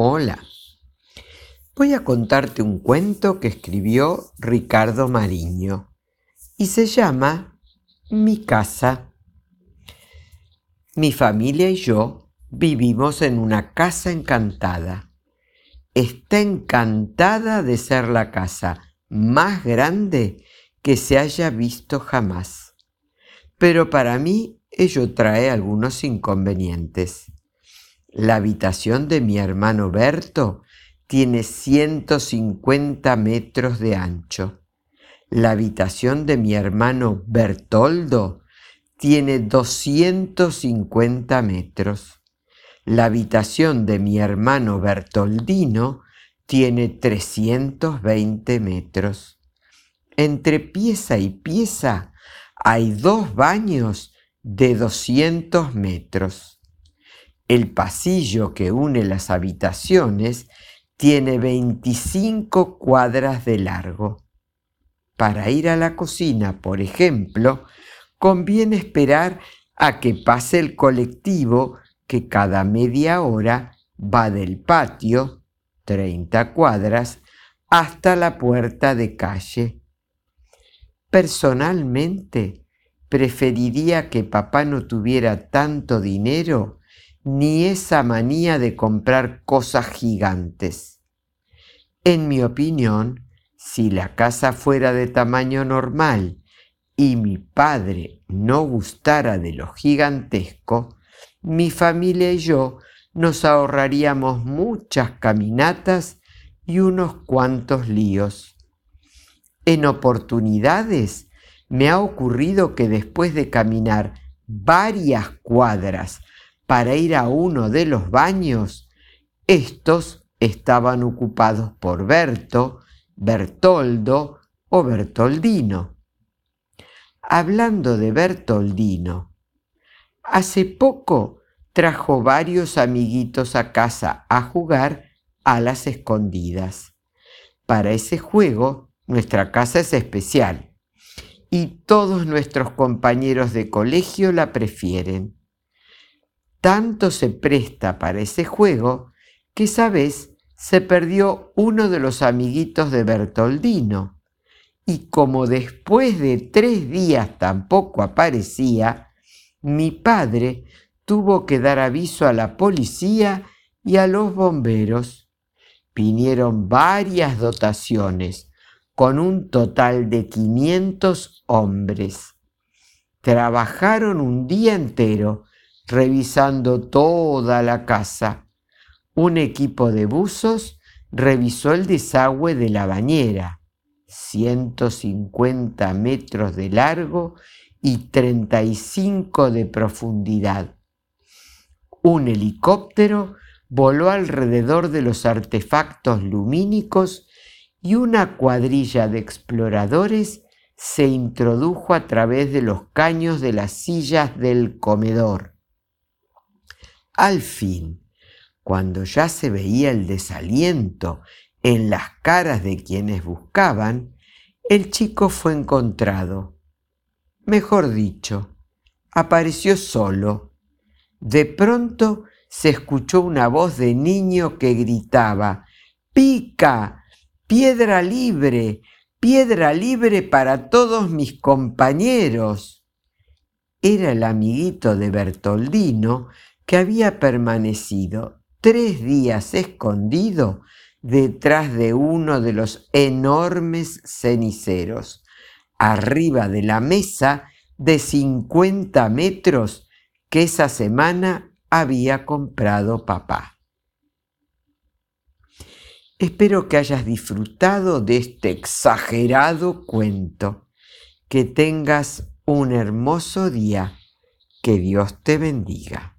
Hola. Voy a contarte un cuento que escribió Ricardo Mariño y se llama Mi casa. Mi familia y yo vivimos en una casa encantada. Está encantada de ser la casa más grande que se haya visto jamás. Pero para mí ello trae algunos inconvenientes. La habitación de mi hermano Berto tiene 150 metros de ancho. La habitación de mi hermano Bertoldo tiene 250 metros. La habitación de mi hermano Bertoldino tiene 320 metros. Entre pieza y pieza hay dos baños de 200 metros. El pasillo que une las habitaciones tiene 25 cuadras de largo. Para ir a la cocina, por ejemplo, conviene esperar a que pase el colectivo que cada media hora va del patio, 30 cuadras, hasta la puerta de calle. Personalmente, preferiría que papá no tuviera tanto dinero ni esa manía de comprar cosas gigantes. En mi opinión, si la casa fuera de tamaño normal y mi padre no gustara de lo gigantesco, mi familia y yo nos ahorraríamos muchas caminatas y unos cuantos líos. En oportunidades me ha ocurrido que después de caminar varias cuadras para ir a uno de los baños, estos estaban ocupados por Berto, Bertoldo o Bertoldino. Hablando de Bertoldino, hace poco trajo varios amiguitos a casa a jugar a las escondidas. Para ese juego nuestra casa es especial y todos nuestros compañeros de colegio la prefieren. Tanto se presta para ese juego que esa vez se perdió uno de los amiguitos de Bertoldino y como después de tres días tampoco aparecía, mi padre tuvo que dar aviso a la policía y a los bomberos. Vinieron varias dotaciones con un total de 500 hombres. Trabajaron un día entero revisando toda la casa. Un equipo de buzos revisó el desagüe de la bañera, 150 metros de largo y 35 de profundidad. Un helicóptero voló alrededor de los artefactos lumínicos y una cuadrilla de exploradores se introdujo a través de los caños de las sillas del comedor. Al fin, cuando ya se veía el desaliento en las caras de quienes buscaban, el chico fue encontrado. Mejor dicho, apareció solo. De pronto se escuchó una voz de niño que gritaba, ¡Pica! piedra libre, piedra libre para todos mis compañeros. Era el amiguito de Bertoldino que había permanecido tres días escondido detrás de uno de los enormes ceniceros, arriba de la mesa de 50 metros que esa semana había comprado papá. Espero que hayas disfrutado de este exagerado cuento. Que tengas un hermoso día. Que Dios te bendiga.